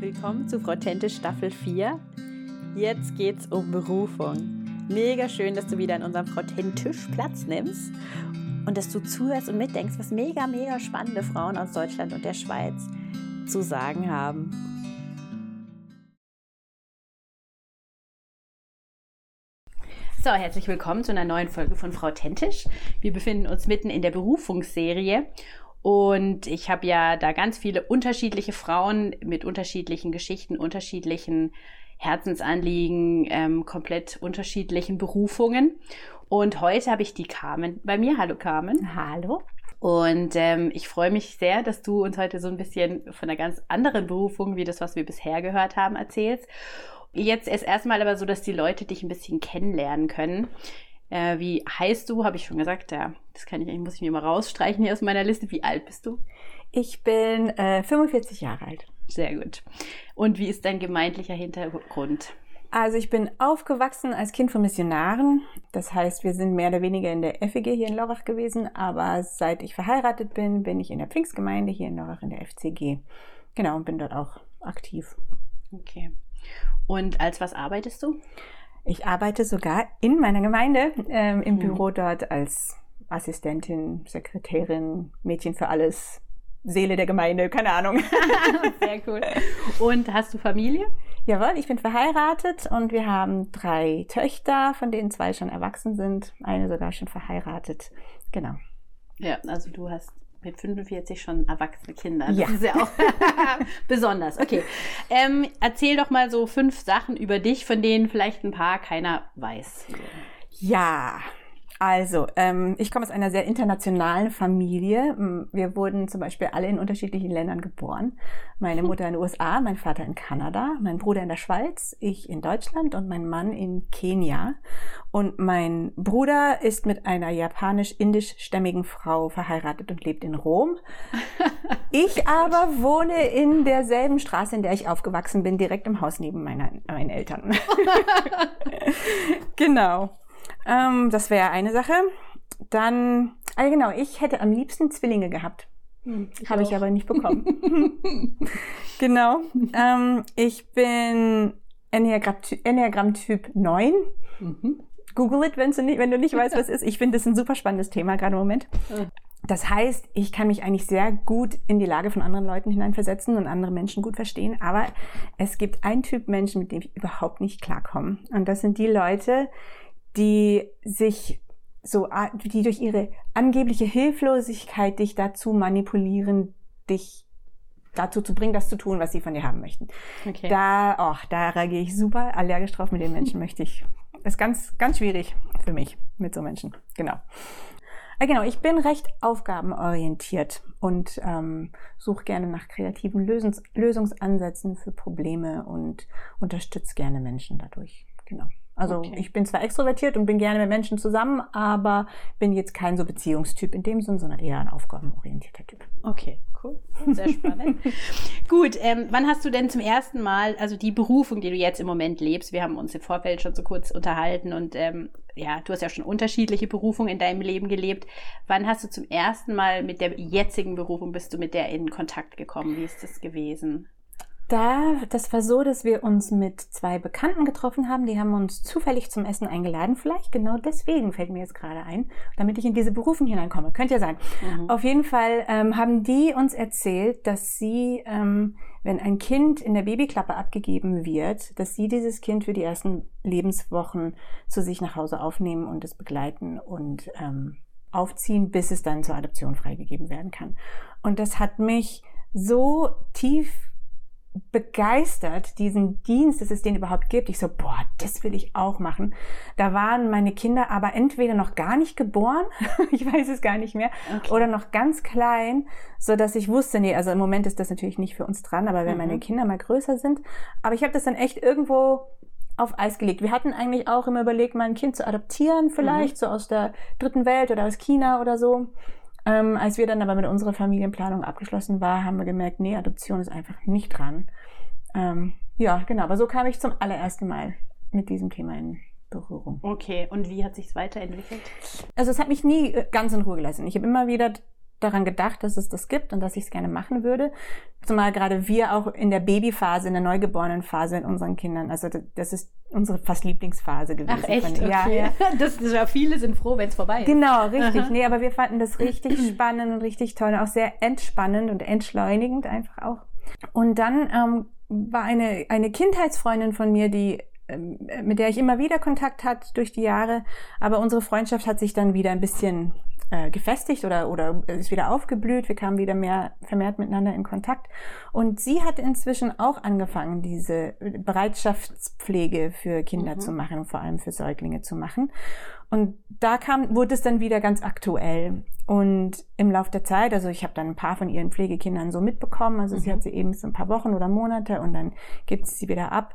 Willkommen zu Frau Tente Staffel 4. Jetzt geht's um Berufung. Mega schön, dass du wieder in unserem Frau Tentisch Platz nimmst und dass du zuhörst und mitdenkst, was mega, mega spannende Frauen aus Deutschland und der Schweiz zu sagen haben. So, herzlich willkommen zu einer neuen Folge von Frau Tentisch. Wir befinden uns mitten in der Berufungsserie und ich habe ja da ganz viele unterschiedliche Frauen mit unterschiedlichen Geschichten, unterschiedlichen Herzensanliegen, ähm, komplett unterschiedlichen Berufungen. Und heute habe ich die Carmen bei mir. Hallo Carmen. Hallo. Und ähm, ich freue mich sehr, dass du uns heute so ein bisschen von einer ganz anderen Berufung, wie das, was wir bisher gehört haben, erzählst. Jetzt ist erstmal aber so, dass die Leute dich ein bisschen kennenlernen können. Äh, wie heißt du? Habe ich schon gesagt. Ja, das kann ich, muss ich mir mal rausstreichen hier aus meiner Liste. Wie alt bist du? Ich bin äh, 45 Jahre alt. Sehr gut. Und wie ist dein gemeindlicher Hintergrund? Also ich bin aufgewachsen als Kind von Missionaren. Das heißt, wir sind mehr oder weniger in der FEG hier in Lorach gewesen. Aber seit ich verheiratet bin, bin ich in der Pfingstgemeinde hier in Lorach in der FCG. Genau, und bin dort auch aktiv. Okay. Und als was arbeitest du? Ich arbeite sogar in meiner Gemeinde ähm, im hm. Büro dort als Assistentin, Sekretärin, Mädchen für alles, Seele der Gemeinde, keine Ahnung. Sehr cool. Und hast du Familie? Jawohl, ich bin verheiratet und wir haben drei Töchter, von denen zwei schon erwachsen sind, eine sogar schon verheiratet. Genau. Ja, also du hast mit 45 schon erwachsene Kinder. Das ja. ist ja auch besonders. Okay. Ähm, erzähl doch mal so fünf Sachen über dich, von denen vielleicht ein paar keiner weiß. Ja, also, ähm, ich komme aus einer sehr internationalen Familie. Wir wurden zum Beispiel alle in unterschiedlichen Ländern geboren. Meine Mutter in den USA, mein Vater in Kanada, mein Bruder in der Schweiz, ich in Deutschland und mein Mann in Kenia. Und mein Bruder ist mit einer japanisch-indisch-stämmigen Frau verheiratet und lebt in Rom. Ich aber wohne in derselben Straße, in der ich aufgewachsen bin, direkt im Haus neben meiner, meinen Eltern. genau. Ähm, das wäre eine Sache. Dann, ah genau, ich hätte am liebsten Zwillinge gehabt. Hm, Habe ich aber nicht bekommen. genau. Ähm, ich bin Enneagramm, Typ 9. Mhm. Google it, wenn du nicht, wenn du nicht weißt, was es ist. Ich finde das ein super spannendes Thema gerade im Moment. Das heißt, ich kann mich eigentlich sehr gut in die Lage von anderen Leuten hineinversetzen und andere Menschen gut verstehen. Aber es gibt einen Typ Menschen, mit dem ich überhaupt nicht klarkomme. Und das sind die Leute, die sich so, die durch ihre angebliche Hilflosigkeit dich dazu manipulieren, dich dazu zu bringen, das zu tun, was sie von dir haben möchten. Okay. Da, oh, da reagiere ich super allergisch drauf. Mit den Menschen möchte ich. Ist ganz, ganz schwierig für mich mit so Menschen. Genau. Äh, genau, ich bin recht aufgabenorientiert und ähm, suche gerne nach kreativen Lösungs Lösungsansätzen für Probleme und unterstütze gerne Menschen dadurch. Genau. Also okay. ich bin zwar extrovertiert und bin gerne mit Menschen zusammen, aber bin jetzt kein so Beziehungstyp in dem Sinn, sondern eher ein aufgabenorientierter Typ. Okay, cool. Sehr spannend. Gut, ähm, wann hast du denn zum ersten Mal, also die Berufung, die du jetzt im Moment lebst, wir haben uns im Vorfeld schon so kurz unterhalten und ähm, ja, du hast ja schon unterschiedliche Berufungen in deinem Leben gelebt. Wann hast du zum ersten Mal mit der jetzigen Berufung, bist du mit der in Kontakt gekommen? Wie ist das gewesen? Da, das war so, dass wir uns mit zwei Bekannten getroffen haben. Die haben uns zufällig zum Essen eingeladen. Vielleicht genau deswegen fällt mir jetzt gerade ein, damit ich in diese Berufung hineinkomme. Könnte ja sein. Mhm. Auf jeden Fall ähm, haben die uns erzählt, dass sie, ähm, wenn ein Kind in der Babyklappe abgegeben wird, dass sie dieses Kind für die ersten Lebenswochen zu sich nach Hause aufnehmen und es begleiten und ähm, aufziehen, bis es dann zur Adoption freigegeben werden kann. Und das hat mich so tief begeistert, diesen Dienst, dass es den überhaupt gibt. Ich so, boah, das will ich auch machen. Da waren meine Kinder aber entweder noch gar nicht geboren, ich weiß es gar nicht mehr, okay. oder noch ganz klein, so dass ich wusste, nee, also im Moment ist das natürlich nicht für uns dran, aber wenn mhm. meine Kinder mal größer sind, aber ich habe das dann echt irgendwo auf Eis gelegt. Wir hatten eigentlich auch immer überlegt, mal ein Kind zu adoptieren, vielleicht mhm. so aus der dritten Welt oder aus China oder so. Ähm, als wir dann aber mit unserer Familienplanung abgeschlossen war, haben wir gemerkt, nee, Adoption ist einfach nicht dran. Ähm, ja, genau, aber so kam ich zum allerersten Mal mit diesem Thema in Berührung. Okay, und wie hat sich weiterentwickelt? Also es hat mich nie äh, ganz in Ruhe gelassen. Ich habe immer wieder daran gedacht, dass es das gibt und dass ich es gerne machen würde. Zumal gerade wir auch in der Babyphase, in der Neugeborenenphase in unseren Kindern, also das ist unsere fast Lieblingsphase gewesen. Ach echt? Okay. Ja, ja. Das, das ja, viele sind froh, wenn es vorbei ist. Genau, richtig. Aha. Nee, aber wir fanden das richtig spannend und richtig toll und auch sehr entspannend und entschleunigend einfach auch. Und dann ähm, war eine, eine Kindheitsfreundin von mir, die ähm, mit der ich immer wieder Kontakt hat durch die Jahre, aber unsere Freundschaft hat sich dann wieder ein bisschen äh, gefestigt oder, oder ist wieder aufgeblüht. Wir kamen wieder mehr vermehrt miteinander in Kontakt. Und sie hat inzwischen auch angefangen, diese Bereitschaftspflege für Kinder mhm. zu machen, vor allem für Säuglinge zu machen. Und da kam, wurde es dann wieder ganz aktuell. Und im Laufe der Zeit, also ich habe dann ein paar von ihren Pflegekindern so mitbekommen, also mhm. sie hat sie eben so ein paar Wochen oder Monate und dann gibt sie sie wieder ab.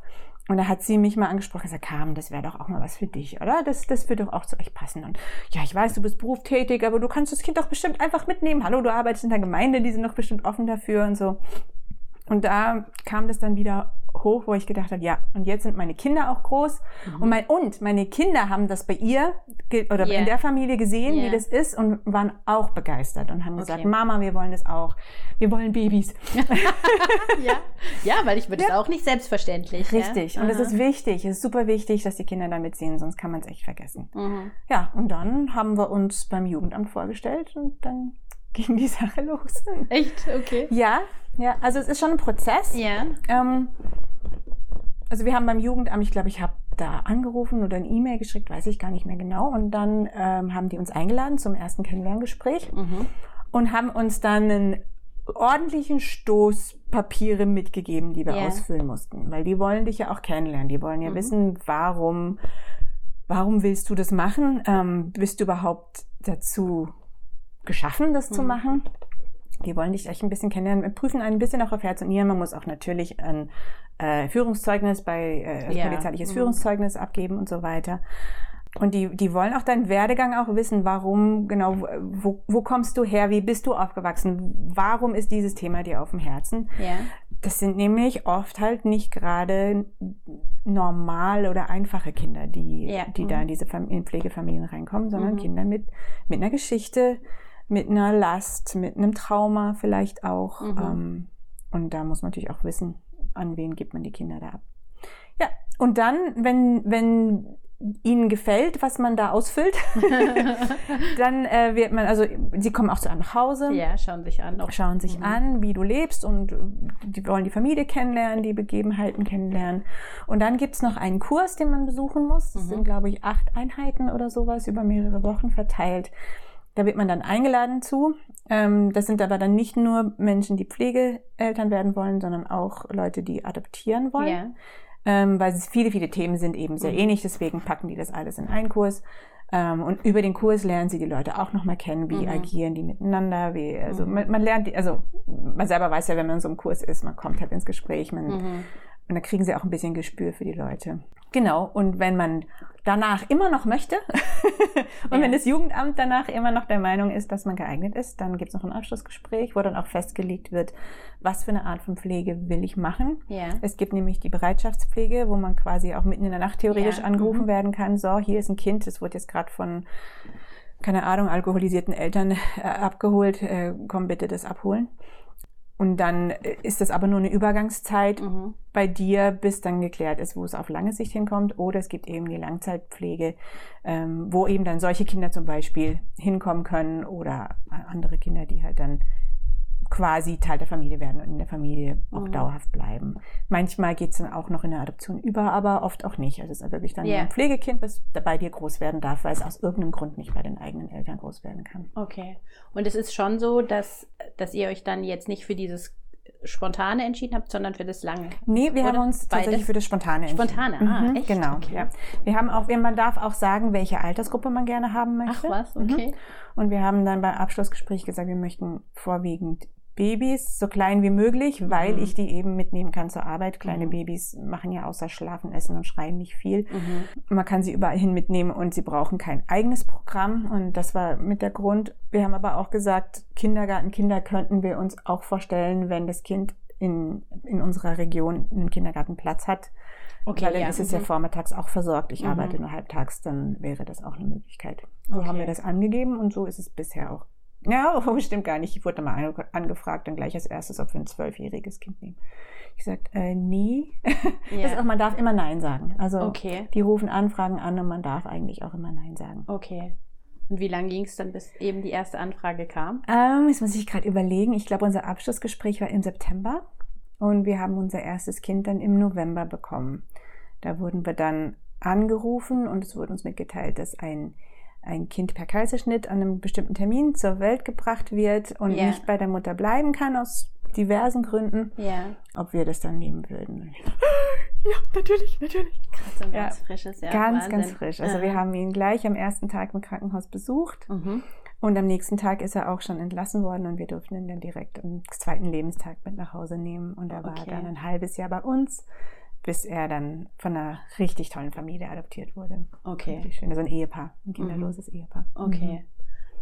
Und da hat sie mich mal angesprochen, gesagt, Carmen, das wäre doch auch mal was für dich, oder? Das, das würde doch auch zu euch passen. Und ja, ich weiß, du bist berufstätig, aber du kannst das Kind doch bestimmt einfach mitnehmen. Hallo, du arbeitest in der Gemeinde, die sind doch bestimmt offen dafür und so. Und da kam das dann wieder hoch, wo ich gedacht habe, ja, und jetzt sind meine Kinder auch groß mhm. und, mein, und meine Kinder haben das bei ihr oder yeah. in der Familie gesehen, yeah. wie das ist und waren auch begeistert und haben okay. gesagt, Mama, wir wollen das auch, wir wollen Babys. ja. ja, weil ich würde ja. das auch nicht selbstverständlich. Richtig, ja? und es ist wichtig, es ist super wichtig, dass die Kinder damit sehen, sonst kann man es echt vergessen. Mhm. Ja, und dann haben wir uns beim Jugendamt vorgestellt und dann ging die Sache los. Echt? Okay. Ja, ja, also es ist schon ein Prozess. Ja. Ähm, also wir haben beim Jugendamt, ich glaube, ich habe da angerufen oder ein E-Mail geschickt, weiß ich gar nicht mehr genau. Und dann ähm, haben die uns eingeladen zum ersten Kennenlerngespräch mhm. und haben uns dann einen ordentlichen Stoß Papiere mitgegeben, die wir yeah. ausfüllen mussten. Weil die wollen dich ja auch kennenlernen. Die wollen ja mhm. wissen, warum, warum willst du das machen? Ähm, bist du überhaupt dazu geschaffen, das mhm. zu machen? Die wollen dich echt ein bisschen kennenlernen, wir prüfen ein bisschen auch auf Herz und Nieren. Man muss auch natürlich ein äh, Führungszeugnis bei äh, also ja. polizeiliches mhm. Führungszeugnis abgeben und so weiter. Und die, die wollen auch deinen Werdegang auch wissen, warum, genau, wo, wo kommst du her, wie bist du aufgewachsen, warum ist dieses Thema dir auf dem Herzen? Ja. Das sind nämlich oft halt nicht gerade normal oder einfache Kinder, die, ja. die mhm. da in diese Fam in Pflegefamilien reinkommen, sondern mhm. Kinder mit, mit einer Geschichte, mit einer Last, mit einem Trauma vielleicht auch. Mhm. Ähm, und da muss man natürlich auch wissen, an wen gibt man die Kinder da ab. Ja, und dann, wenn, wenn ihnen gefällt, was man da ausfüllt, dann äh, wird man, also sie kommen auch zu einem nach Hause. Ja, schauen sich an. Auch. Schauen sich mhm. an, wie du lebst und die wollen die Familie kennenlernen, die Begebenheiten kennenlernen. Und dann gibt's noch einen Kurs, den man besuchen muss. Das mhm. sind, glaube ich, acht Einheiten oder sowas über mehrere Wochen verteilt. Da wird man dann eingeladen zu. Ähm, das sind aber dann nicht nur Menschen, die Pflegeeltern werden wollen, sondern auch Leute, die adoptieren wollen. Yeah. Ähm, weil viele, viele Themen sind eben sehr mhm. ähnlich, deswegen packen die das alles in einen Kurs. Ähm, und über den Kurs lernen sie die Leute auch nochmal kennen, wie mhm. agieren die miteinander, wie, also mhm. man, man, lernt, die, also man selber weiß ja, wenn man in so einem Kurs ist, man kommt halt ins Gespräch, man, mhm. und da kriegen sie auch ein bisschen Gespür für die Leute. Genau, und wenn man danach immer noch möchte und ja. wenn das Jugendamt danach immer noch der Meinung ist, dass man geeignet ist, dann gibt es noch ein Abschlussgespräch, wo dann auch festgelegt wird, was für eine Art von Pflege will ich machen. Ja. Es gibt nämlich die Bereitschaftspflege, wo man quasi auch mitten in der Nacht theoretisch ja. angerufen mhm. werden kann, so, hier ist ein Kind, das wurde jetzt gerade von keine Ahnung, alkoholisierten Eltern äh, abgeholt, äh, komm bitte das abholen. Und dann äh, ist das aber nur eine Übergangszeit mhm. bei dir, bis dann geklärt ist, wo es auf lange Sicht hinkommt. Oder es gibt eben die Langzeitpflege, ähm, wo eben dann solche Kinder zum Beispiel hinkommen können oder andere Kinder, die halt dann quasi Teil der Familie werden und in der Familie auch mhm. dauerhaft bleiben. Manchmal geht es dann auch noch in der Adoption über, aber oft auch nicht. Also es ist wirklich dann yeah. ein Pflegekind, was bei dir groß werden darf, weil es aus irgendeinem Grund nicht bei den eigenen Eltern groß werden kann. Okay. Und es ist schon so, dass, dass ihr euch dann jetzt nicht für dieses Spontane entschieden habt, sondern für das Lange? Nee, wir Oder haben uns tatsächlich für das Spontane entschieden. Spontane, ah, mhm, echt? Genau, okay. ja. Wir haben auch, man darf auch sagen, welche Altersgruppe man gerne haben möchte. Ach was, okay. Mhm. Und wir haben dann beim Abschlussgespräch gesagt, wir möchten vorwiegend Babys so klein wie möglich, weil mhm. ich die eben mitnehmen kann zur Arbeit. Kleine mhm. Babys machen ja außer Schlafen, Essen und Schreien nicht viel. Mhm. Man kann sie überall hin mitnehmen und sie brauchen kein eigenes Programm. Und das war mit der Grund. Wir haben aber auch gesagt, Kindergartenkinder könnten wir uns auch vorstellen, wenn das Kind in, in unserer Region einen Kindergartenplatz hat. Okay, weil dann ja. ist es ja mhm. vormittags auch versorgt. Ich mhm. arbeite nur halbtags, dann wäre das auch eine Möglichkeit. So okay. haben wir das angegeben und so ist es bisher auch Ja, oh, stimmt gar nicht. Ich wurde mal ange angefragt, dann gleich als erstes, ob wir ein zwölfjähriges Kind nehmen. Ich sagte, äh, nee. Ja. Das auch, man darf immer Nein sagen. Also Okay. die rufen Anfragen an und man darf eigentlich auch immer Nein sagen. Okay. Und wie lange ging es dann, bis eben die erste Anfrage kam? Ähm, jetzt muss ich gerade überlegen. Ich glaube, unser Abschlussgespräch war im September und wir haben unser erstes Kind dann im November bekommen. Da wurden wir dann angerufen und es wurde uns mitgeteilt, dass ein, ein Kind per Kaiserschnitt an einem bestimmten Termin zur Welt gebracht wird und Ja. nicht bei der Mutter bleiben kann aus diversen Gründen, Ja. ob wir das dann nehmen würden. Ja, natürlich, natürlich. Ein Ja. ganz frisches, ja. ganz, Wahnsinn. ganz frisch. Also wir haben ihn gleich am ersten Tag im Krankenhaus besucht Mhm. und am nächsten Tag ist er auch schon entlassen worden und wir durften ihn dann direkt am zweiten Lebenstag mit nach Hause nehmen. Und er war Okay. dann ein halbes Jahr bei uns, bis er dann von einer richtig tollen Familie adoptiert wurde. Okay. Richtig schön. Also ein Ehepaar, ein kinderloses Ehepaar. Okay.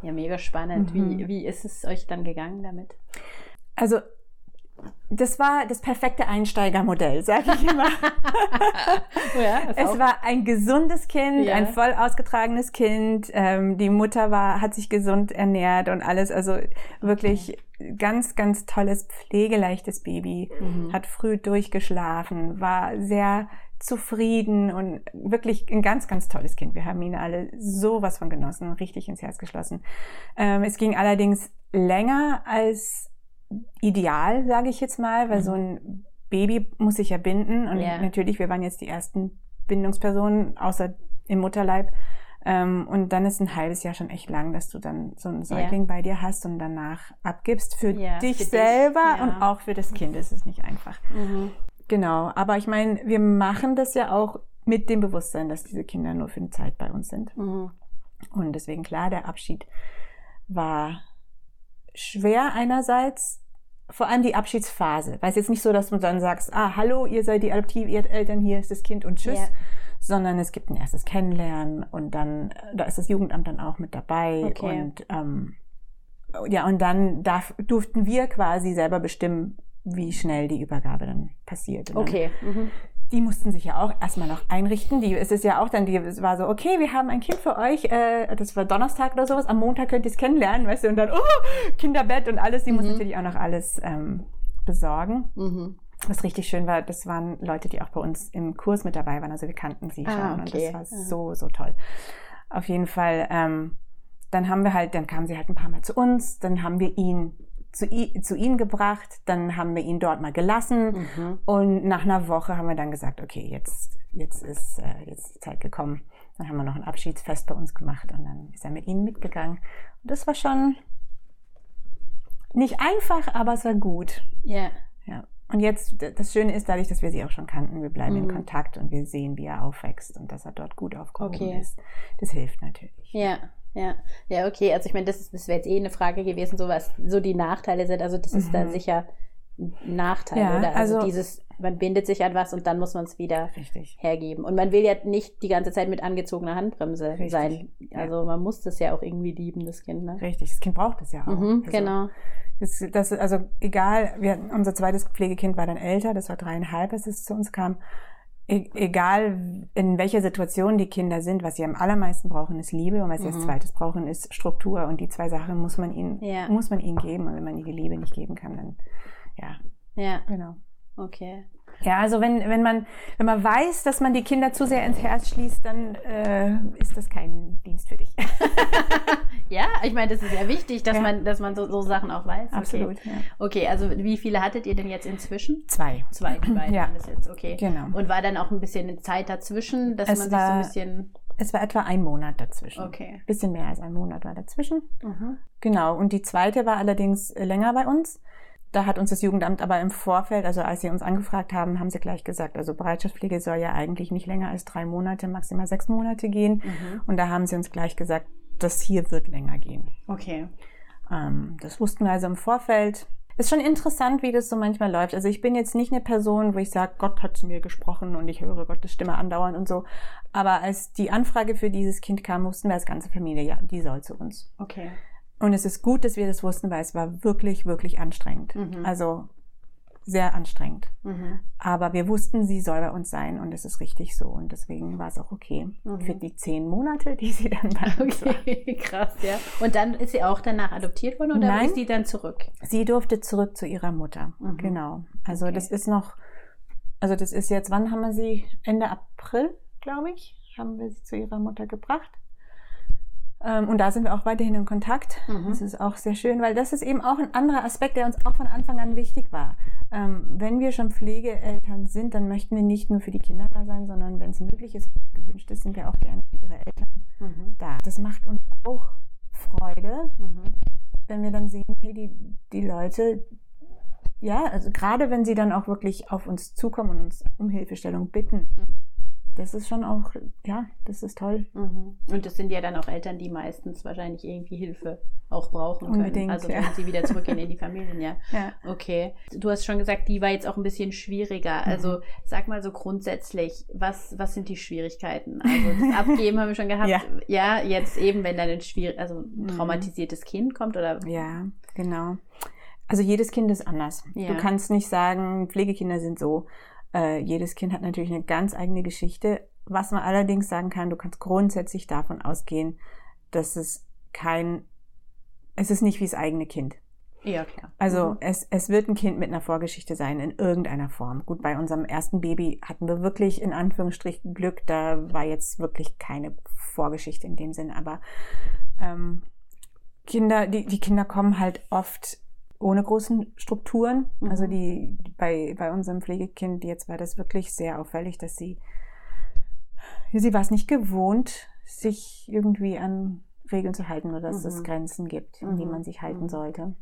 Ja, mega spannend. Mhm. Wie, wie ist es euch dann gegangen damit? Also das war das perfekte Einsteigermodell, sage ich immer. ja, Es war ein gesundes Kind, Ja. ein voll ausgetragenes Kind. Ähm, die Mutter war, hat sich gesund ernährt und alles. Also wirklich ganz, ganz tolles, pflegeleichtes Baby. Mhm. Hat früh durchgeschlafen, war sehr zufrieden und wirklich ein ganz, ganz tolles Kind. Wir haben ihn alle sowas von genossen, richtig ins Herz geschlossen. Ähm, es ging allerdings länger als ideal, sage ich jetzt mal, weil Mhm. so ein Baby muss sich ja binden und Ja. natürlich, wir waren jetzt die ersten Bindungspersonen, außer im Mutterleib. Ähm, und dann ist ein halbes Jahr schon echt lang, dass du dann so einen Säugling bei dir hast und danach abgibst. Für Ja, dich für dich, selber ja. und auch für das Kind ist es nicht einfach. Mhm. Genau, aber ich meine, wir machen das ja auch mit dem Bewusstsein, dass diese Kinder nur für eine Zeit bei uns sind. Mhm. Und deswegen klar, der Abschied war schwer einerseits, vor allem die Abschiedsphase. Weil es jetzt nicht so, dass du dann sagst, ah, hallo, ihr seid die Adoptiveltern, hier ist das Kind und tschüss. Sondern es gibt ein erstes Kennenlernen und dann, da ist das Jugendamt dann auch mit dabei. Okay. Und ähm, ja, und dann darf, durften wir quasi selber bestimmen, wie schnell die Übergabe dann passiert. Dann Okay. Mhm. die mussten sich ja auch erstmal noch einrichten. Die, es ist ja auch dann, die, es war so, okay, wir haben ein Kind für euch, äh, das war Donnerstag oder sowas, am Montag könnt ihr es kennenlernen, weißt du, und dann, oh, Kinderbett und alles, die Mhm. natürlich auch noch alles ähm, besorgen. Mhm. Was richtig schön war, das waren Leute, die auch bei uns im Kurs mit dabei waren, also wir kannten sie Ah, schon und okay. das war Ja. so, so toll. Auf jeden Fall, ähm, dann haben wir halt, dann kamen sie halt ein paar Mal zu uns, dann haben wir ihn zu, zu ihnen gebracht, dann haben wir ihn dort mal gelassen, Mhm. und nach einer Woche haben wir dann gesagt, okay, jetzt, jetzt ist äh, jetzt die Zeit gekommen. Dann haben wir noch ein Abschiedsfest bei uns gemacht und dann ist er mit ihnen mitgegangen. Und das war schon nicht einfach, aber es war gut. Ja. Ja. Und jetzt, das Schöne ist, dadurch, dass wir sie auch schon kannten, wir bleiben in Mhm. Kontakt und wir sehen, wie er aufwächst und dass er dort gut aufgehoben Okay. ist. Das hilft natürlich. Ja, ja, ja, okay. Also ich meine, das, ist- das wäre jetzt eh eine Frage gewesen, so was so die Nachteile sind. Also das ist dann Mhm. sicher Nachteil, Ja, oder? Also, also- dieses, man bindet sich an was und dann muss man es wieder Richtig. hergeben. Und man will ja nicht die ganze Zeit mit angezogener Handbremse Richtig, sein. ja. Also man muss das ja auch irgendwie lieben, das Kind, ne? Richtig. Das Kind braucht es ja auch. Mhm, Also, genau. Das, das, also egal, wir, unser zweites Pflegekind war dann älter, das war dreieinhalb, als es zu uns kam. E egal in welcher Situation die Kinder sind, was sie am allermeisten brauchen, ist Liebe und was sie als Mhm. zweites brauchen, ist Struktur. Und die zwei Sachen muss man ihnen, Ja. muss man ihnen geben. Und wenn man ihnen die Liebe nicht geben kann, dann ja, Ja, genau. okay. Ja, also wenn, wenn man, wenn man weiß, dass man die Kinder zu sehr ins Herz schließt, dann äh, ist das kein Dienst für dich. Ja, ich meine, das ist ja wichtig, dass Ja. man, dass man so, so Sachen auch weiß. Okay. Absolut. Ja. Okay, also wie viele hattet ihr denn jetzt inzwischen? Zwei. Zwei, die beiden Ja. das jetzt, okay. Genau. Und war dann auch ein bisschen eine Zeit dazwischen, dass Es man sich so ein bisschen. Es war etwa ein Monat dazwischen. Okay. Bisschen mehr als ein Monat war dazwischen. Mhm. Genau, und die zweite war allerdings äh, länger bei uns. Da hat uns das Jugendamt aber im Vorfeld, also als sie uns angefragt haben, haben sie gleich gesagt, also Bereitschaftspflege soll ja eigentlich nicht länger als drei Monate, maximal sechs Monate gehen. Mhm. Und da haben sie uns gleich gesagt, das hier wird länger gehen. Okay. Ähm, das wussten wir also im Vorfeld. Ist schon interessant, wie das so manchmal läuft. Also ich bin jetzt nicht eine Person, wo ich sage, Gott hat zu mir gesprochen und ich höre Gottes Stimme andauernd und so. Aber als die Anfrage für dieses Kind kam, wussten wir als ganze Familie, ja, die soll zu uns. Okay. Und es ist gut, dass wir das wussten, weil es war wirklich, wirklich anstrengend. Mhm. Also sehr anstrengend. Mhm. Aber wir wussten, sie soll bei uns sein und es ist richtig so. Und deswegen war es auch okay mhm. für die zehn Monate, die sie dann bei uns okay. war. Krass, ja. Und dann ist sie auch danach adoptiert worden oder Nein, ist sie dann zurück? Sie durfte zurück zu ihrer Mutter. Mhm. Genau. Also okay. das ist noch, also das ist jetzt, wann haben wir sie? Ende April, glaube ich, haben wir sie zu ihrer Mutter gebracht. Ähm, und da sind wir auch weiterhin in Kontakt. Mhm. Das ist auch sehr schön, weil das ist eben auch ein anderer Aspekt, der uns auch von Anfang an wichtig war. Ähm, wenn wir schon Pflegeeltern sind, dann möchten wir nicht nur für die Kinder da sein, sondern wenn es möglich ist, gewünscht ist, sind wir auch gerne für ihre Eltern mhm. da. Das macht uns auch Freude, mhm. wenn wir dann sehen, hey, die, die Leute, ja, also gerade wenn sie dann auch wirklich auf uns zukommen und uns um Hilfestellung bitten, mhm das ist schon auch, ja, das ist toll. Mhm. Und das sind ja dann auch Eltern, die meistens wahrscheinlich irgendwie Hilfe auch brauchen können. Unbedingt, also wenn ja. sie wieder zurückgehen in die Familien, ja. ja. Okay. Du hast schon gesagt, die war jetzt auch ein bisschen schwieriger. Mhm. Also sag mal so grundsätzlich, was, was sind die Schwierigkeiten? Also das Abgeben haben wir schon gehabt. Ja, ja jetzt eben, wenn dann ein, schwierig, also ein mhm. traumatisiertes. Kind kommt oder. Ja, genau. Also jedes Kind ist anders. Ja. Du kannst nicht sagen, Pflegekinder sind so. Äh, jedes Kind hat natürlich eine ganz eigene Geschichte. Was man allerdings sagen kann, du kannst grundsätzlich davon ausgehen, dass es kein, es ist nicht wie das eigene Kind. Ja, klar. Also mhm. es, es wird ein Kind mit einer Vorgeschichte sein, in irgendeiner Form. Gut, bei unserem ersten Baby hatten wir wirklich in Anführungsstrichen Glück, da war jetzt wirklich keine Vorgeschichte in dem Sinn, aber ähm, Kinder, die, die Kinder kommen halt oft ohne großen Strukturen. Mhm. Also die bei, bei unserem Pflegekind jetzt war das wirklich sehr auffällig, dass sie sie war es nicht gewohnt, sich irgendwie an Regeln zu halten oder dass mhm. es Grenzen gibt, in die mhm. man sich halten mhm. sollte.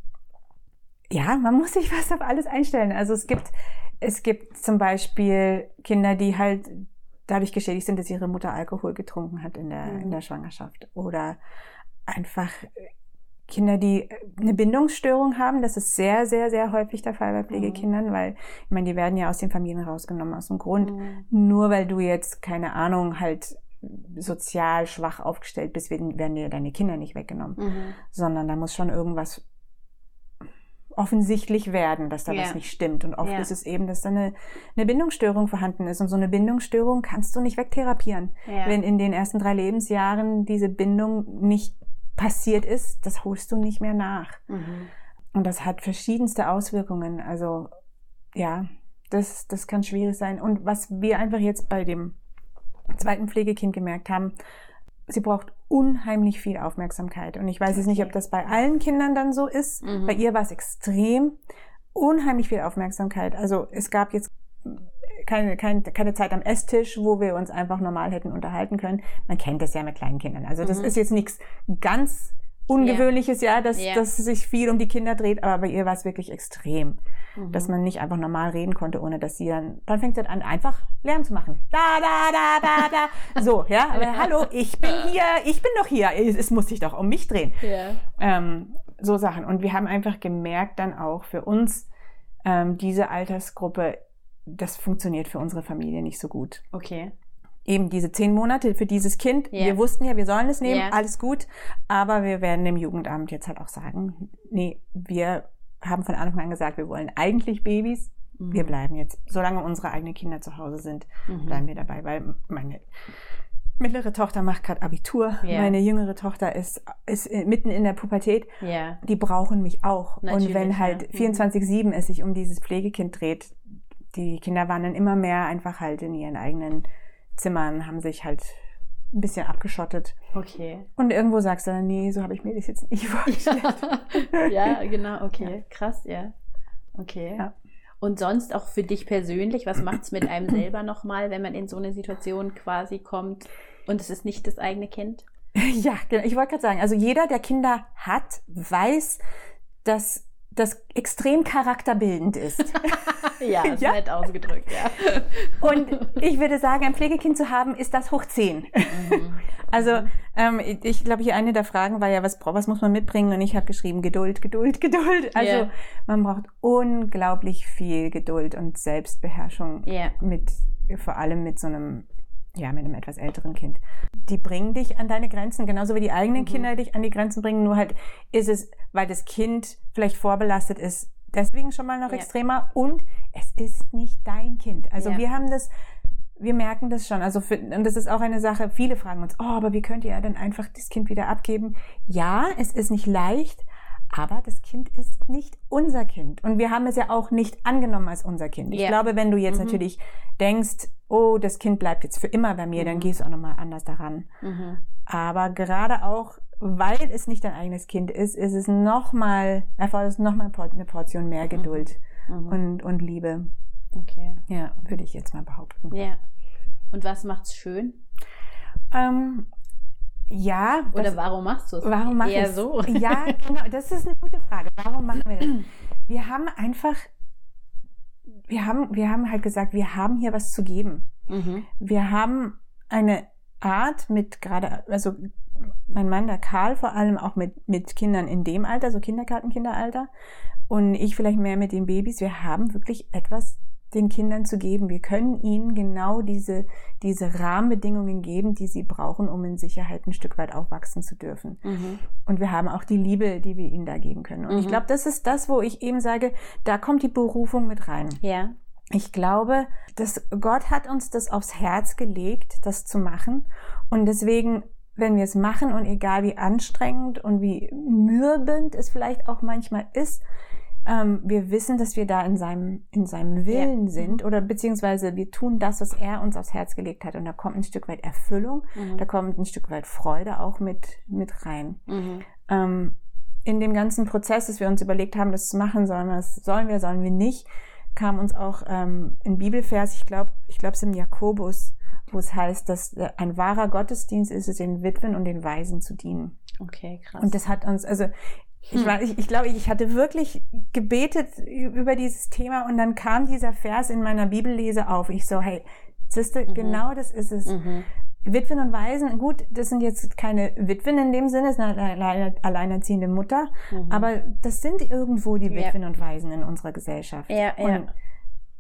Ja, man muss sich was auf alles einstellen. Also es gibt es gibt zum Beispiel Kinder, die halt dadurch geschädigt sind, dass ihre Mutter Alkohol getrunken hat in der, in mhm. der Schwangerschaft. Oder einfach Kinder, die äh, eine Bindungsstörung haben, das ist sehr, sehr, sehr häufig der Fall bei Pflegekindern, mhm. weil, ich meine, die werden ja aus den Familien rausgenommen aus dem Grund. Mhm. Nur weil du jetzt, keine Ahnung, halt sozial schwach aufgestellt bist, werden dir deine Kinder nicht weggenommen. Mhm. Sondern da muss schon irgendwas offensichtlich werden, dass da ja. was nicht stimmt. Und oft ja. ist es eben, dass da eine, eine Bindungsstörung vorhanden ist. Und so eine Bindungsstörung kannst du nicht wegtherapieren. Ja. Wenn in den ersten drei Lebensjahren diese Bindung nicht passiert ist, das holst du nicht mehr nach. Mhm. Und das hat verschiedenste Auswirkungen. Also ja, das, das kann schwierig sein. Und was wir einfach jetzt bei dem zweiten Pflegekind gemerkt haben, sie braucht unheimlich viel Aufmerksamkeit. Und ich weiß jetzt nicht, ob das bei allen Kindern dann so ist. Mhm. Bei ihr war es extrem. Unheimlich viel Aufmerksamkeit. Also es gab jetzt keine, keine, keine Zeit am Esstisch, wo wir uns einfach normal hätten unterhalten können. Man kennt das ja mit kleinen Kindern. Also das mhm. ist jetzt nichts ganz Ungewöhnliches, ja, ja dass, ja. dass sich viel um die Kinder dreht, aber bei ihr war es wirklich extrem, mhm. dass man nicht einfach normal reden konnte, ohne dass sie dann, dann fängt sie an, einfach Lärm zu machen. Da, da, da, da, da. So, ja, aber hallo, ich bin hier, ich bin doch hier, es, es muss sich doch um mich drehen. Ja. Ähm, so Sachen. Und wir haben einfach gemerkt dann auch für uns, ähm, diese Altersgruppe das funktioniert für unsere Familie nicht so gut. Okay. Eben diese zehn Monate für dieses Kind. Yeah. Wir wussten ja, wir sollen es nehmen, yeah. alles gut. Aber wir werden dem Jugendamt jetzt halt auch sagen, nee, wir haben von Anfang an gesagt, wir wollen eigentlich Babys. Mhm. Wir bleiben jetzt, solange unsere eigenen Kinder zu Hause sind, mhm. bleiben wir dabei, weil meine mittlere Tochter macht gerade Abitur, yeah. meine jüngere Tochter ist, ist mitten in der Pubertät. Yeah. Die brauchen mich auch. Natürlich, und wenn halt ja. 24-7 mhm. es sich um dieses Pflegekind dreht, die Kinder waren dann immer mehr einfach halt in ihren eigenen Zimmern, haben sich halt ein bisschen abgeschottet. Okay. Und irgendwo sagst du dann, nee, so habe ich mir das jetzt nicht vorgestellt. ja, genau, okay. Ja. Krass, ja. Okay. Ja. Und sonst auch für dich persönlich, was macht es mit einem selber nochmal, wenn man in so eine Situation quasi kommt und es ist nicht das eigene Kind? Ja, genau. Ich wollte gerade sagen, also jeder, der Kinder hat, weiß, dass das extrem charakterbildend ist. ja, ist ja? nett ausgedrückt, ja. Und ich würde sagen, ein Pflegekind zu haben, ist das hoch 10. Mhm. Also ähm, ich glaube, hier eine der Fragen war ja, was, was muss man mitbringen? Und ich habe geschrieben, Geduld, Geduld, Geduld. Also yeah. man braucht unglaublich viel Geduld und Selbstbeherrschung yeah. mit, vor allem mit so einem ja, mit einem etwas älteren Kind. Die bringen dich an deine Grenzen, genauso wie die eigenen mhm. Kinder dich an die Grenzen bringen. Nur halt ist es, weil das Kind vielleicht vorbelastet ist, deswegen schon mal noch Ja. extremer und es ist nicht dein Kind. Also Ja. wir haben das, wir merken das schon. Also für, und das ist auch eine Sache, viele fragen uns, oh, aber wie könnt ihr denn einfach das Kind wieder abgeben? Ja, es ist nicht leicht, aber das Kind ist nicht unser Kind. Und wir haben es ja auch nicht angenommen als unser Kind. Ich Ja. glaube, wenn du jetzt Mhm. natürlich denkst, oh, das Kind bleibt jetzt für immer bei mir, dann Mhm. gehst du auch nochmal anders daran. Mhm. Aber gerade auch, weil es nicht dein eigenes Kind ist, ist es nochmal, erfordert es nochmal eine Portion mehr Geduld Mhm. und, und Liebe. Okay. Ja, würde ich jetzt mal behaupten. Ja. Und was macht's schön? Ähm, ja, Oder das, warum machst du es? warum mache ich Eher so. Ja, genau, das ist eine gute Frage. Warum machen wir das? Wir haben einfach, wir haben, wir haben halt gesagt, wir haben hier was zu geben. Mhm. Wir haben eine Art mit gerade, also mein Mann, der Karl, vor allem auch mit, mit Kindern in dem Alter, so Kindergartenkinderalter und ich vielleicht mehr mit den Babys. Wir haben wirklich etwas den Kindern zu geben. Wir können ihnen genau diese, diese Rahmenbedingungen geben, die sie brauchen, um in Sicherheit ein Stück weit aufwachsen zu dürfen. Mhm. Und wir haben auch die Liebe, die wir ihnen da geben können. Und ich Mhm. glaube, das ist das, wo ich eben sage, da kommt die Berufung mit rein. Ja. Ich glaube, dass Gott hat uns das aufs Herz gelegt, das zu machen. Und deswegen, wenn wir es machen und egal wie anstrengend und wie mürbend es vielleicht auch manchmal ist, ähm, wir wissen, dass wir da in seinem, in seinem Willen Ja. sind oder beziehungsweise wir tun das, was er uns aufs Herz gelegt hat. Und da kommt ein Stück weit Erfüllung, Mhm. da kommt ein Stück weit Freude auch mit, mit rein Mhm. ähm, in dem ganzen Prozess, dass wir uns überlegt haben, das zu machen, sollen wir, es- sollen wir, sollen wir nicht, kam uns auch ähm, ein Bibelvers, ich glaube, ich glaube es im Jakobus, wo es heißt, dass ein wahrer Gottesdienst ist es, den Witwen und den Waisen zu dienen. Okay, krass. Und das hat uns, also ich, Hm. war, ich, ich glaube, ich hatte wirklich gebetet über dieses Thema und dann kam dieser Vers in meiner Bibellese auf. Ich so, hey, siehste, Mhm. genau das ist es. mhm. Witwen und Waisen, gut, das sind jetzt keine Witwen in dem Sinne, es ist eine alleine, alleinerziehende Mutter, Mhm. aber das sind irgendwo die Ja. Witwen und Waisen in unserer Gesellschaft. Ja, ja. Und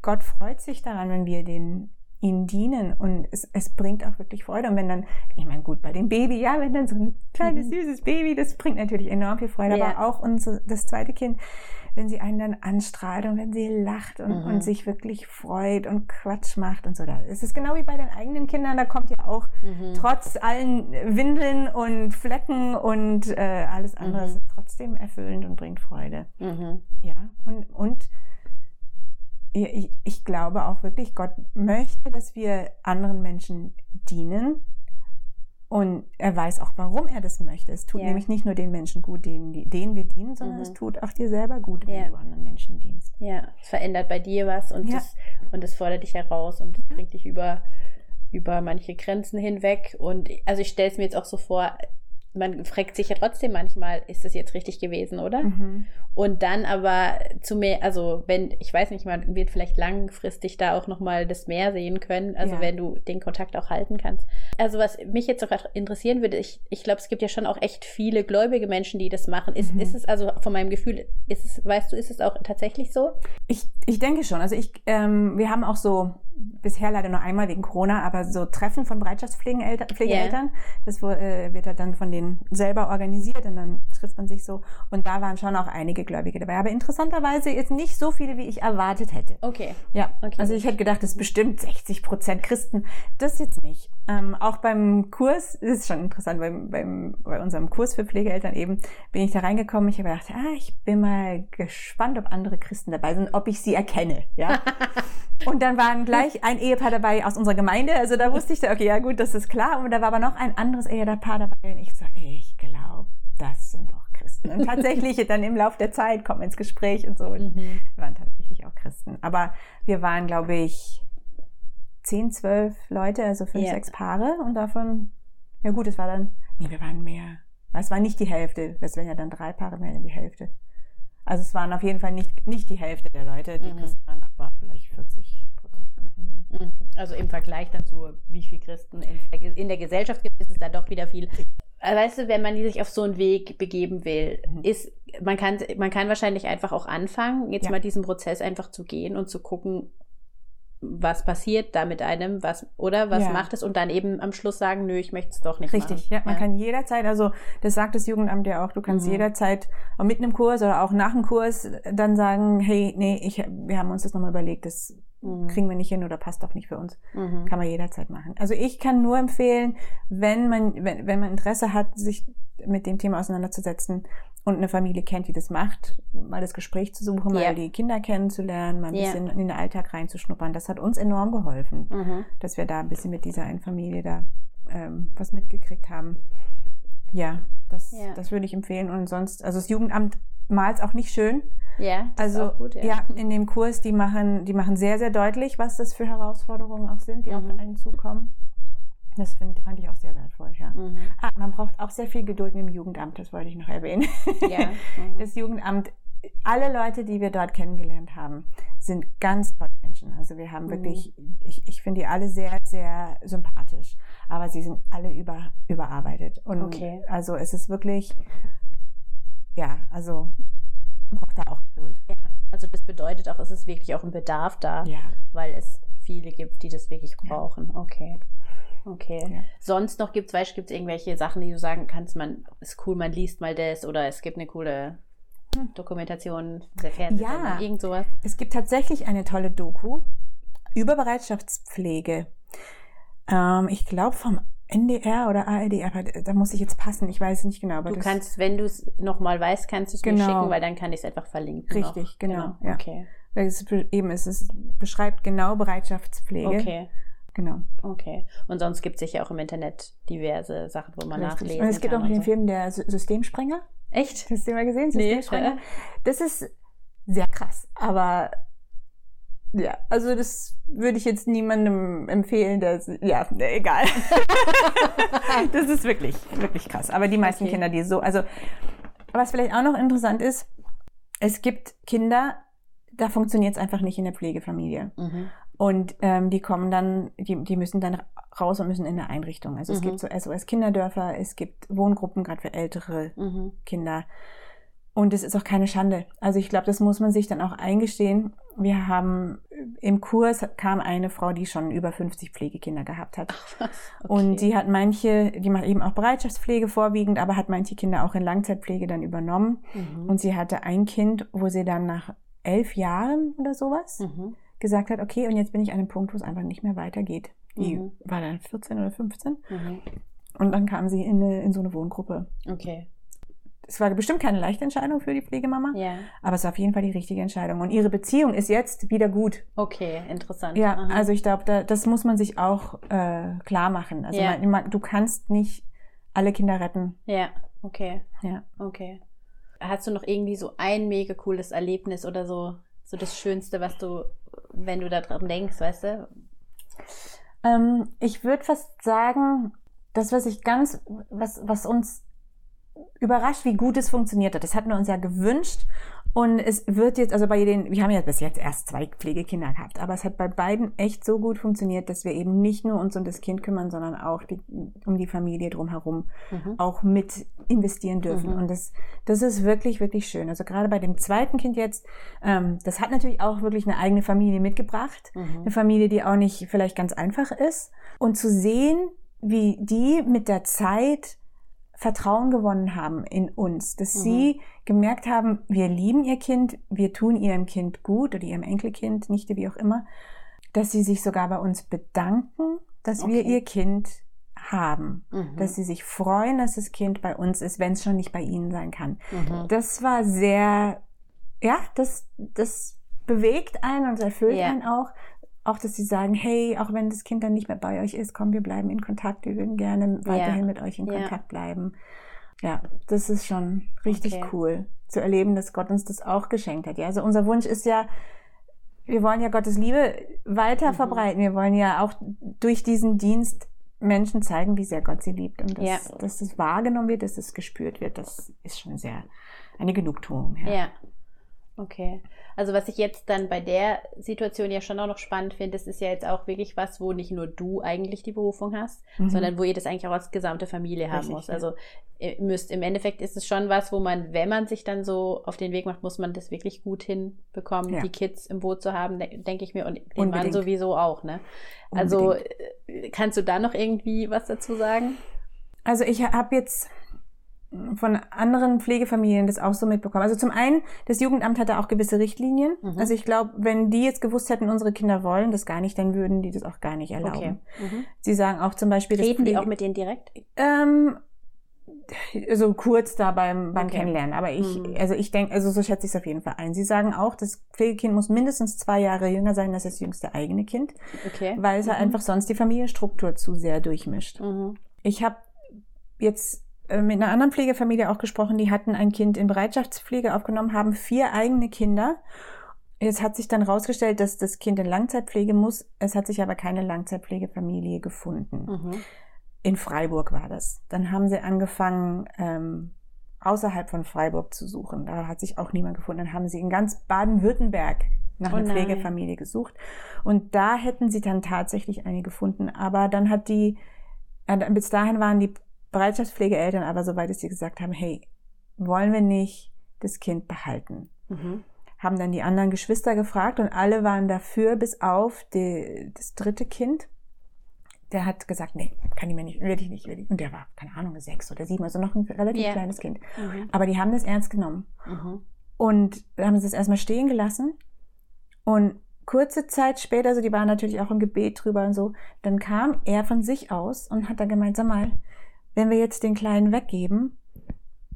Gott freut sich daran, wenn wir den, ihnen dienen und es, es bringt auch wirklich Freude. Und wenn dann, ich meine, gut, bei dem Baby, ja, wenn dann so ein kleines, Mhm. süßes Baby, das bringt natürlich enorm viel Freude, Ja. aber auch unsere, das zweite Kind, wenn sie einen dann anstrahlt und wenn sie lacht und, Mhm. und sich wirklich freut und Quatsch macht und so. Da ist es genau wie bei den eigenen Kindern, da kommt ja auch Mhm. trotz allen Windeln und Flecken und äh, alles andere Mhm. trotzdem erfüllend und bringt Freude. Mhm. Ja, und, und ich, ich glaube auch wirklich, Gott möchte, dass wir anderen Menschen dienen. Und er weiß auch, warum er das möchte. Es tut Ja. nämlich nicht nur den Menschen gut, denen, denen wir dienen, sondern Mhm. es tut auch dir selber gut, wenn Ja. du anderen Menschen dienst. Ja, es verändert bei dir was und Ja. das und es fordert dich heraus und es bringt dich über über manche Grenzen hinweg und also ich stelle es mir jetzt auch so vor, man fragt sich ja trotzdem manchmal, ist das jetzt richtig gewesen, oder? Mhm. Und dann aber zu mehr, also wenn, ich weiß nicht, man wird vielleicht langfristig da auch nochmal das Meer sehen können, also Ja. wenn du den Kontakt auch halten kannst. Also was mich jetzt auch interessieren würde, ich, ich glaube, es gibt ja schon auch echt viele gläubige Menschen, die das machen. Ist, Mhm. ist es also von meinem Gefühl, ist es, weißt du, ist es auch tatsächlich so? Ich, ich denke schon. Also ich, ähm, wir haben auch so bisher leider nur einmal wegen Corona, aber so Treffen von Bereitschaftspflegeeltern. Das wo, äh, wird halt dann von denen selber organisiert und dann trifft man sich so. Und da waren schon auch einige Gläubige dabei. Aber interessanterweise jetzt nicht so viele, wie ich erwartet hätte. Okay. Ja, Okay. also ich hätte gedacht, es bestimmt 60 Prozent Christen. Das jetzt nicht. Ähm, auch beim Kurs, das ist schon interessant, beim, beim, bei unserem Kurs für Pflegeeltern eben, bin ich da reingekommen. Ich habe gedacht, ah, ich bin mal gespannt, ob andere Christen dabei sind, ob ich sie erkenne. Ja. Und dann waren gleich ein Ehepaar dabei aus unserer Gemeinde. Also da wusste ich, okay, ja gut, das ist klar. Und da war aber noch ein anderes Ehepaar dabei. Und ich so, ich glaube, das sind auch Christen. Und tatsächlich dann im Laufe der Zeit kommen wir ins Gespräch und so. Und Mhm. wir waren tatsächlich auch Christen. Aber wir waren, glaube ich, 10, 12 Leute, also fünf, Ja. sechs Paare. Und davon, ja gut, es war dann, nee, wir waren mehr. Es war nicht die Hälfte. Es wären ja dann drei Paare mehr in die Hälfte. Also es waren auf jeden Fall nicht, nicht die Hälfte der Leute, die Mhm. Christen waren, aber vielleicht 40 Prozent. Mhm. Also im Vergleich dazu, wie viele Christen in der, Ge- in der Gesellschaft gibt, ist es da doch wieder viel. Weißt du, wenn man sich auf so einen Weg begeben will, Mhm. ist, man kann, man kann wahrscheinlich einfach auch anfangen, jetzt Ja. mal diesen Prozess einfach zu gehen und zu gucken, was passiert da mit einem, was oder was Ja. macht es und dann eben am Schluss sagen, nö, ich möchte es doch nicht Richtig, machen. ja. Man kann jederzeit, also das sagt das Jugendamt ja auch, du kannst Mhm. jederzeit mitten im Kurs oder auch nach dem Kurs dann sagen, hey, nee, ich, wir haben uns das nochmal überlegt, das Mhm. kriegen wir nicht hin oder passt doch nicht für uns. Mhm. Kann man jederzeit machen. Also ich kann nur empfehlen, wenn man, wenn, wenn man Interesse hat, sich mit dem Thema auseinanderzusetzen und eine Familie kennt, die das macht, mal das Gespräch zu suchen, mal Ja. die Kinder kennenzulernen, mal ein Ja. bisschen in den Alltag reinzuschnuppern. Das hat uns enorm geholfen, Mhm. dass wir da ein bisschen mit dieser einen Familie da ähm, was mitgekriegt haben. Ja, das, Ja. das würde ich empfehlen. Und sonst, also das Jugendamt malt auch nicht schön. Ja, das ist Also auch gut, ja. ja. in dem Kurs, die machen, die machen sehr, sehr deutlich, was das für Herausforderungen auch sind, die Mhm. auf einen zukommen. Das find, fand ich auch sehr wertvoll, ja. Mhm. Ah, man braucht auch sehr viel Geduld mit dem Jugendamt, das wollte ich noch erwähnen. Ja. Mhm. Das Jugendamt, alle Leute, die wir dort kennengelernt haben, sind ganz tolle Menschen. Also wir haben Mhm. wirklich, ich, ich finde die alle sehr, sehr sympathisch. Aber sie sind alle über, überarbeitet. Und Okay. also es ist wirklich, ja, also man braucht da auch Geduld. Also das bedeutet auch, es ist wirklich auch ein Bedarf da, Ja. weil es viele gibt, die das wirklich brauchen. Okay. Okay. Ja. Sonst noch gibt es, weißt du, gibt es irgendwelche Sachen, die du sagen kannst, man ist cool, man liest mal das oder es gibt eine coole Hm. Dokumentation, der Fernsehsendung, Ja. irgend sowas. Es gibt tatsächlich eine tolle Doku über Bereitschaftspflege. Ähm, ich glaube vom NDR oder ARD, aber da muss ich jetzt passen, ich weiß nicht genau. Aber Du kannst, wenn du es nochmal weißt, kannst du es mir Genau. schicken, weil dann kann ich es einfach verlinken. Richtig, noch. genau, ja. Okay. weil es be- eben ist, es beschreibt genau Bereitschaftspflege. Okay. Genau. Okay. Und sonst gibt es sicher auch im Internet diverse Sachen, wo man Richtig. nachlesen Und es gibt kann auch den so. Film der Sy- Systemsprenger. Echt? Hast du den mal gesehen? Nee. Systemsprenger? Das ist sehr krass, aber ja, also das würde ich jetzt niemandem empfehlen, der, ja, nee, egal. das ist wirklich, wirklich krass. Aber die meisten Okay. Kinder, die so, also, was vielleicht auch noch interessant ist, es gibt Kinder, da funktioniert es einfach nicht in der Pflegefamilie. Mhm. Und ähm, die kommen dann, die, die müssen dann raus und müssen in eine Einrichtung. Also es Mhm. gibt so SOS-Kinderdörfer, es gibt Wohngruppen, gerade für ältere Mhm. Kinder. Und es ist auch keine Schande. Also ich glaube, das muss man sich dann auch eingestehen. Wir haben im Kurs kam eine Frau, die schon über 50 Pflegekinder gehabt hat. Was? Und Okay. die hat manche, die macht eben auch Bereitschaftspflege vorwiegend, aber hat manche Kinder auch in Langzeitpflege dann übernommen. Mhm. Und sie hatte ein Kind, wo sie dann nach elf Jahren oder sowas Mhm. Gesagt hat, okay, und jetzt bin ich an einem Punkt, wo es einfach nicht mehr weitergeht. Die Mhm. war dann 14 oder 15 Mhm. und dann kam sie in, eine, in so eine Wohngruppe. Okay. Es war bestimmt keine leichte Entscheidung für die Pflegemama, Ja. aber es war auf jeden Fall die richtige Entscheidung. Und ihre Beziehung ist jetzt wieder gut. Okay, interessant. Ja, Aha. also ich glaube, da, das muss man sich auch äh, klar machen. Also Ja. man, man, du kannst nicht alle Kinder retten. Ja, okay. Ja. Okay. Hast du noch irgendwie so ein mega cooles Erlebnis oder so, so das Schönste, was du, wenn du da dran denkst, weißt du? Ähm, ich würde fast sagen, das, was ich ganz, was, was uns überrascht, wie gut es funktioniert hat. Das hatten wir uns ja gewünscht. Und es wird jetzt, also bei den, wir haben ja bis jetzt erst zwei Pflegekinder gehabt, aber es hat bei beiden echt so gut funktioniert, dass wir eben nicht nur uns um das Kind kümmern, sondern auch die, um die Familie drumherum Mhm. auch mit investieren dürfen. Mhm. Und das, das ist wirklich, wirklich schön. Also gerade bei dem zweiten Kind jetzt, ähm, das hat natürlich auch wirklich eine eigene Familie mitgebracht. Mhm. Eine Familie, die auch nicht vielleicht ganz einfach ist. Und zu sehen, wie die mit der Zeit Vertrauen gewonnen haben in uns, dass Mhm. sie gemerkt haben, wir lieben ihr Kind, wir tun ihrem Kind gut oder ihrem Enkelkind, Nichte, wie auch immer, dass sie sich sogar bei uns bedanken, dass wir Okay. ihr Kind haben, Mhm. dass sie sich freuen, dass das Kind bei uns ist, wenn es schon nicht bei ihnen sein kann. Mhm. Das war sehr, ja, das, das bewegt einen und erfüllt Ja. einen auch. Auch, dass sie sagen, hey, auch wenn das Kind dann nicht mehr bei euch ist, komm, wir bleiben in Kontakt, wir würden gerne weiterhin mit euch in Ja. Kontakt bleiben. Ja, das ist schon richtig Okay. cool zu erleben, dass Gott uns das auch geschenkt hat. Ja, also unser Wunsch ist ja, wir wollen ja Gottes Liebe weiter Mhm. verbreiten. Wir wollen ja auch durch diesen Dienst Menschen zeigen, wie sehr Gott sie liebt. Und dass, Ja. dass das wahrgenommen wird, dass es gespürt wird, das ist schon sehr eine Genugtuung. Ja. Okay. Also was ich jetzt dann bei der Situation ja schon auch noch spannend finde, das ist ja jetzt auch wirklich was, wo nicht nur du eigentlich die Berufung hast, mhm. sondern wo ihr das eigentlich auch als gesamte Familie haben Richtig, muss. Ja. Also müsst, im Endeffekt ist es schon was, wo man, wenn man sich dann so auf den Weg macht, muss man das wirklich gut hinbekommen, ja. die Kids im Boot zu haben, denke ich mir, und den Unbedingt. Mann sowieso auch, ne? Also Unbedingt. Äh, kannst du da noch irgendwie was dazu sagen? Also ich habe jetzt von anderen Pflegefamilien das auch so mitbekommen. Also zum einen, das Jugendamt hatte auch gewisse Richtlinien. Mhm. Also ich glaube, wenn die jetzt gewusst hätten, unsere Kinder wollen das gar nicht, dann würden die das auch gar nicht erlauben. Okay. Mhm. Sie sagen auch zum Beispiel... Reden die auch mit denen direkt? Ähm, so kurz da beim, beim okay. Kennenlernen. Aber ich, mhm. also ich denke, also so schätze ich es auf jeden Fall ein. Sie sagen auch, das Pflegekind muss mindestens zwei Jahre jünger sein als das jüngste eigene Kind. Okay. Weil es mhm. einfach sonst die Familienstruktur zu sehr durchmischt. Mhm. Ich habe jetzt mit einer anderen Pflegefamilie auch gesprochen, die hatten ein Kind in Bereitschaftspflege aufgenommen, haben vier eigene Kinder. Es hat sich dann rausgestellt, dass das Kind in Langzeitpflege muss. Es hat sich aber keine Langzeitpflegefamilie gefunden. Mhm. In Freiburg war das. Dann haben sie angefangen, ähm, außerhalb von Freiburg zu suchen. Da hat sich auch niemand gefunden. Dann haben sie in ganz Baden-Württemberg nach oh einer Pflegefamilie gesucht. Und da hätten sie dann tatsächlich eine gefunden. Aber dann hat die, äh, bis dahin waren die Bereitschaftspflegeeltern aber so weit, dass sie gesagt haben, hey, wollen wir nicht das Kind behalten? Mhm. Haben dann die anderen Geschwister gefragt und alle waren dafür, bis auf die, das dritte Kind. Der hat gesagt, nee, kann ich mir nicht, will ich nicht, will ich. Und der war, keine Ahnung, sechs oder sieben, also noch ein relativ yeah. kleines Kind. Mhm. Aber die haben das ernst genommen. Mhm. Und haben es erstmal stehen gelassen. Und kurze Zeit später, also die waren natürlich auch im Gebet drüber und so, dann kam er von sich aus und hat dann gemeint, sag mal, wenn wir jetzt den Kleinen weggeben,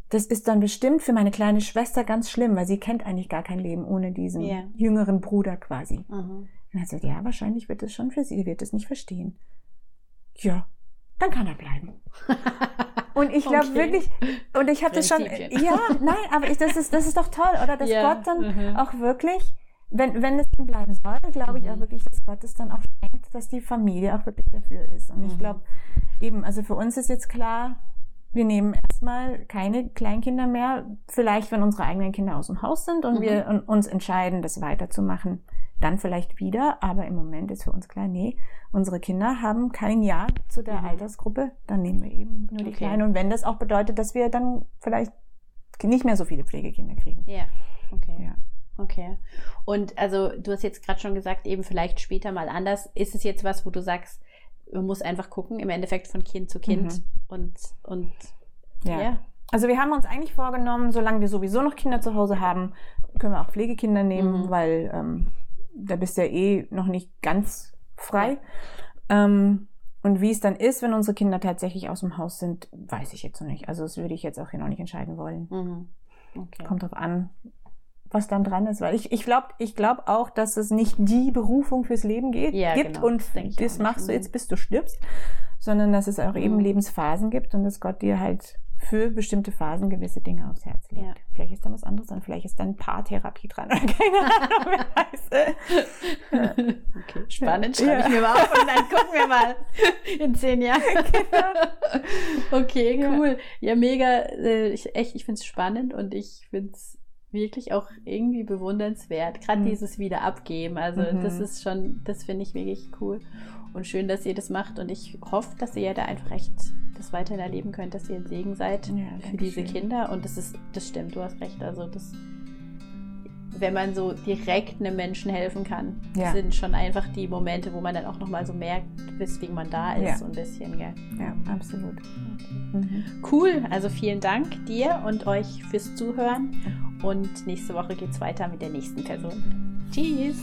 das ist dann bestimmt für meine kleine Schwester ganz schlimm, weil sie kennt eigentlich gar kein Leben ohne diesen yeah. jüngeren Bruder quasi. Mhm. Und er sagt, ja, wahrscheinlich wird es schon für sie, wird es nicht verstehen. Ja, dann kann er bleiben. und ich glaube okay. wirklich, und ich habe das schon, ja, nein, aber ich, das, ist, das ist doch toll, oder? Dass yeah. Gott dann mhm. auch wirklich, wenn, wenn es dann bleiben soll, glaube ich mhm. auch wirklich, dass Gott es dann auch schenkt, dass die Familie auch wirklich dafür ist. Und ich mhm. glaube, eben, also für uns ist jetzt klar, wir nehmen erstmal keine Kleinkinder mehr. Vielleicht, wenn unsere eigenen Kinder aus dem Haus sind und mhm. wir uns entscheiden, das weiterzumachen, dann vielleicht wieder. Aber im Moment ist für uns klar, nee, unsere Kinder haben kein Jahr zu der mhm. Altersgruppe. Dann nehmen wir eben nur die okay. Kleinen. Und wenn das auch bedeutet, dass wir dann vielleicht nicht mehr so viele Pflegekinder kriegen. Ja, okay. Ja. Okay. Und also du hast jetzt gerade schon gesagt, eben vielleicht später mal anders. Ist es jetzt was, wo du sagst, man muss einfach gucken, im Endeffekt von Kind zu Kind mhm. und, und ja. ja. Also wir haben uns eigentlich vorgenommen, solange wir sowieso noch Kinder zu Hause haben, können wir auch Pflegekinder nehmen, mhm. weil ähm, da bist du ja eh noch nicht ganz frei. Ja. Ähm, und wie es dann ist, wenn unsere Kinder tatsächlich aus dem Haus sind, weiß ich jetzt noch nicht. Also das würde ich jetzt auch hier noch nicht entscheiden wollen. Mhm. Okay. Kommt drauf an, was dann dran ist. Weil ich, ich glaube ich glaub auch, dass es nicht die Berufung fürs Leben geht, ja, gibt genau, und das, das machst du jetzt, bis du stirbst, sondern dass es auch eben mhm. Lebensphasen gibt und dass Gott dir halt für bestimmte Phasen gewisse Dinge aufs Herz legt. Ja. Vielleicht ist dann was anderes dran, vielleicht ist dann Paartherapie dran oder keine Ahnung, wer weiß. okay, spannend, schreibe ja. ich mir mal auf und dann gucken wir mal in zehn Jahren. Genau. Okay, cool. Ja, ja mega. Äh, ich, echt, ich finde es spannend und ich finde es wirklich auch irgendwie bewundernswert. Gerade mhm. dieses Wiederabgeben. Also mhm. das ist schon, das finde ich wirklich cool. Und schön, dass ihr das macht. Und ich hoffe, dass ihr da einfach echt das weiterhin erleben könnt, dass ihr ein Segen seid ja, für diese schön. Kinder. Und das ist, das stimmt, du hast recht. Also das wenn man so direkt einem Menschen helfen kann, ja. sind schon einfach die Momente, wo man dann auch nochmal so merkt, weswegen man da ist, ja. so ein bisschen, gell? Ja, absolut. Mhm. Cool, also vielen Dank dir und euch fürs Zuhören und nächste Woche geht es weiter mit der nächsten Person. Tschüss!